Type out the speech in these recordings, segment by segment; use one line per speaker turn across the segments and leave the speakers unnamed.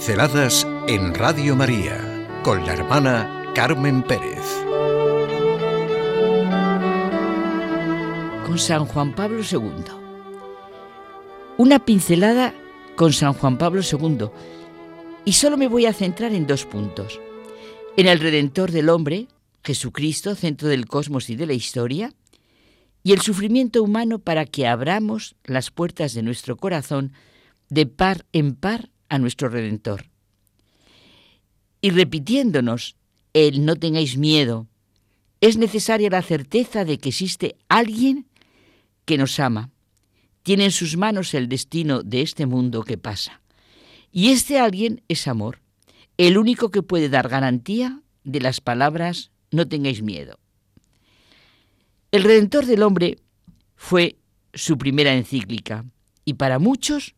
Pinceladas en Radio María con la hermana Carmen Pérez.
Con San Juan Pablo II. Una pincelada con San Juan Pablo II. Y solo me voy a centrar en dos puntos. En el Redentor del hombre, Jesucristo, centro del cosmos y de la historia, y el sufrimiento humano para que abramos las puertas de nuestro corazón de par en par a nuestro Redentor. Y repitiéndonos el no tengáis miedo, es necesaria la certeza de que existe alguien que nos ama, tiene en sus manos el destino de este mundo que pasa. Y este alguien es amor, el único que puede dar garantía de las palabras no tengáis miedo. El Redentor del hombre fue su primera encíclica y para muchos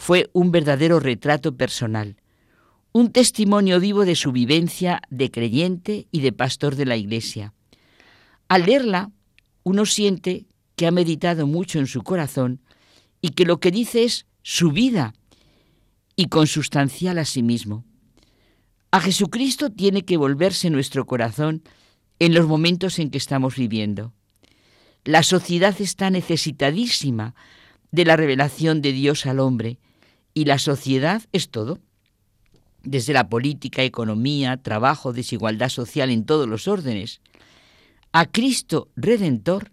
fue un verdadero retrato personal, un testimonio vivo de su vivencia de creyente y de pastor de la Iglesia. Al leerla, uno siente que ha meditado mucho en su corazón y que lo que dice es su vida y consustancial a sí mismo. A Jesucristo tiene que volverse nuestro corazón en los momentos en que estamos viviendo. La sociedad está necesitadísima de la revelación de Dios al hombre y la sociedad es todo. Desde la política, economía, trabajo, desigualdad social en todos los órdenes. A Cristo Redentor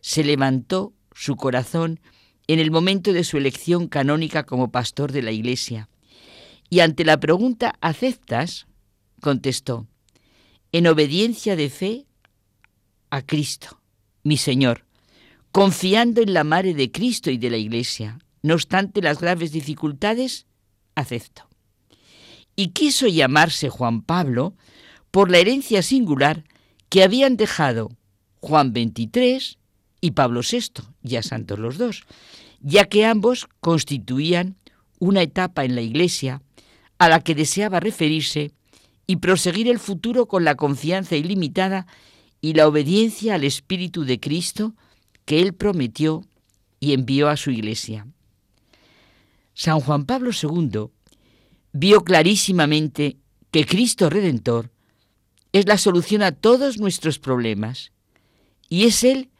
se levantó su corazón en el momento de su elección canónica como pastor de la Iglesia. Y ante la pregunta ¿aceptas? contestó, en obediencia de fe a Cristo, mi Señor, confiando en la Madre de Cristo y de la Iglesia, no obstante las graves dificultades, acepto. Y quiso llamarse Juan Pablo por la herencia singular que habían dejado Juan XXIII y Pablo VI, ya santos los dos, ya que ambos constituían una etapa en la Iglesia a la que deseaba referirse y proseguir el futuro con la confianza ilimitada y la obediencia al Espíritu de Cristo que Él prometió y envió a su Iglesia. San Juan Pablo II vio clarísimamente que Cristo Redentor es la solución a todos nuestros problemas y es Él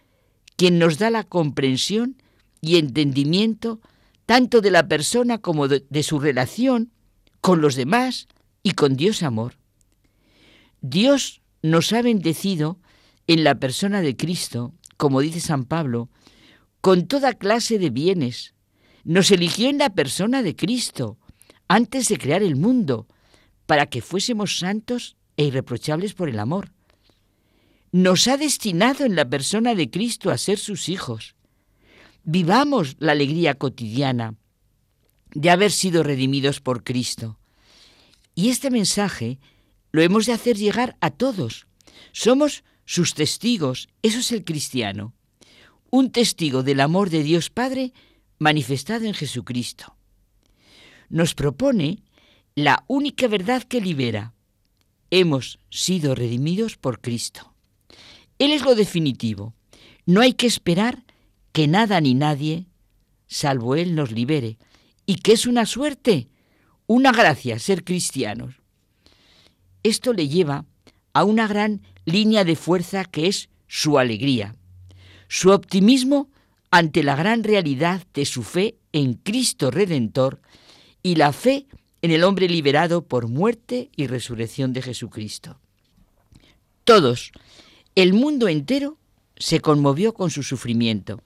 quien nos da la comprensión y entendimiento tanto de la persona como de, de, su relación con los demás y con Dios amor. Dios nos ha bendecido en la persona de Cristo, como dice San Pablo, con toda clase de bienes, nos eligió en la persona de Cristo antes de crear el mundo, para que fuésemos santos e irreprochables por el amor. Nos ha destinado en la persona de Cristo a ser sus hijos. Vivamos la alegría cotidiana de haber sido redimidos por Cristo. Y este mensaje lo hemos de hacer llegar a todos. Somos sus testigos. Eso es el cristiano. Un testigo del amor de Dios Padre manifestado en Jesucristo. Nos propone la única verdad que libera. Hemos sido redimidos por Cristo. Él es lo definitivo. No hay que esperar que nada ni nadie, salvo Él, nos libere. Y que es una suerte, una gracia ser cristianos. Esto le lleva a una gran línea de fuerza que es su alegría, su optimismo ante la gran realidad de su fe en Cristo Redentor y la fe en el hombre liberado por muerte y resurrección de Jesucristo. Todos, el mundo entero, se conmovió con su sufrimiento.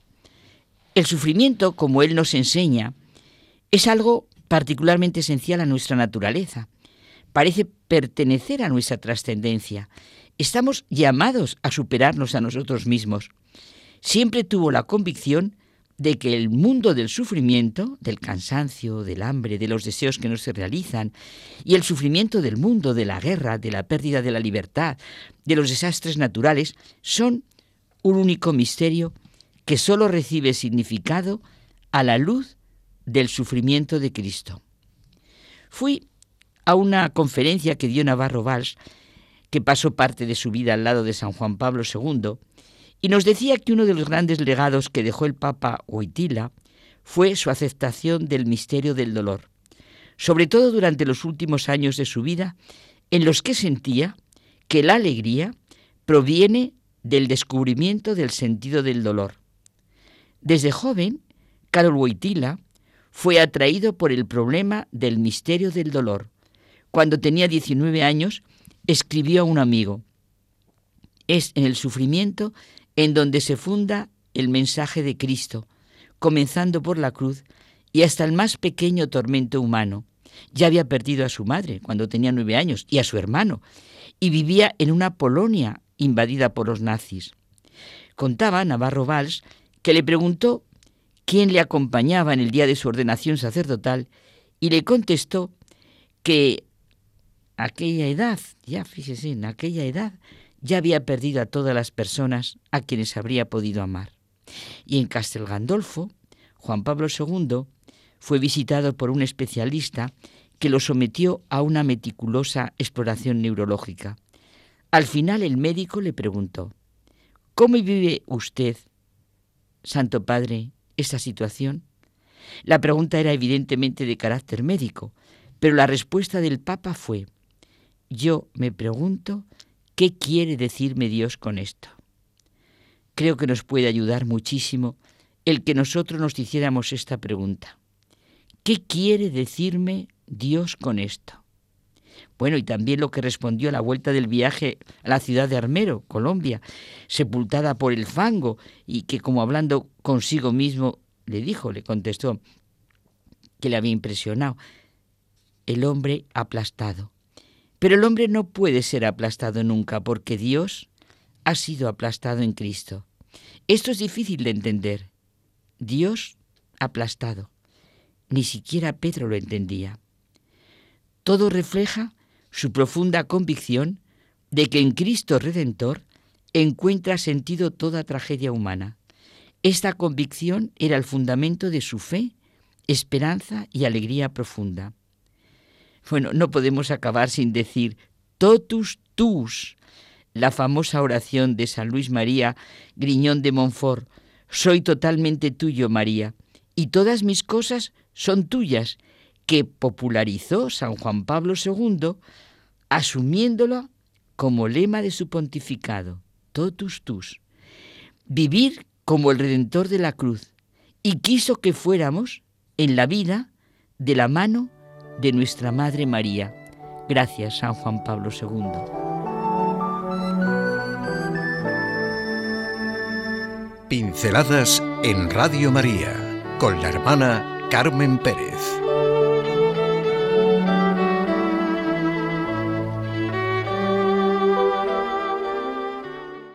El sufrimiento, como él nos enseña, es algo particularmente esencial a nuestra naturaleza. Parece pertenecer a nuestra trascendencia. Estamos llamados a superarnos a nosotros mismos siempre tuvo la convicción de que el mundo del sufrimiento, del cansancio, del hambre, de los deseos que no se realizan, y el sufrimiento del mundo, de la guerra, de la pérdida de la libertad, de los desastres naturales, son un único misterio que sólo recibe significado a la luz del sufrimiento de Cristo. Fui a una conferencia que dio Navarro Valls, que pasó parte de su vida al lado de San Juan Pablo II, y nos decía que uno de los grandes legados que dejó el Papa Oitila fue su aceptación del misterio del dolor. sobre todo durante los últimos años de su vida, en los que sentía que la alegría proviene del descubrimiento del sentido del dolor. Desde joven, Carol Wojtyla fue atraído por el problema del misterio del dolor. Cuando tenía 19 años, escribió a un amigo, es en el sufrimiento en donde se funda el mensaje de Cristo, comenzando por la cruz y hasta el más pequeño tormento humano. Ya había perdido a su madre cuando tenía nueve años y a su hermano, y vivía en una Polonia invadida por los nazis. Contaba Navarro Valls que le preguntó quién le acompañaba en el día de su ordenación sacerdotal y le contestó que aquella edad, ya fíjese, en aquella edad ya había perdido a todas las personas a quienes habría podido amar. Y en Castel Gandolfo, Juan Pablo II fue visitado por un especialista que lo sometió a una meticulosa exploración neurológica. Al final el médico le preguntó, ¿Cómo vive usted, Santo Padre, esta situación? La pregunta era evidentemente de carácter médico, pero la respuesta del Papa fue, yo me pregunto qué quiere decirme Dios con esto. Creo que nos puede ayudar muchísimo el que nosotros nos hiciéramos esta pregunta. ¿Qué quiere decirme Dios con esto? Bueno, y también lo que respondió a la vuelta del viaje a la ciudad de Armero, Colombia, sepultada por el fango, y que como hablando consigo mismo le dijo, le contestó, que le había impresionado, el hombre aplastado. Pero el hombre no puede ser aplastado nunca porque Dios ha sido aplastado en Cristo. Esto es difícil de entender. Dios aplastado. Ni siquiera Pedro lo entendía. Todo refleja su profunda convicción de que en Cristo Redentor encuentra sentido toda tragedia humana. Esta convicción era el fundamento de su fe, esperanza y alegría profunda. Bueno, no podemos acabar sin decir totus tus, la famosa oración de San Luis María Griñón de Montfort, soy totalmente tuyo, María, y todas mis cosas son tuyas, que popularizó San Juan Pablo II, asumiéndolo como lema de su pontificado, totus tus, vivir como el Redentor de la cruz, y quiso que fuéramos en la vida de la mano de nuestra Madre María. Gracias, San Juan Pablo II.
Pinceladas en Radio María con la hermana Carmen Pérez.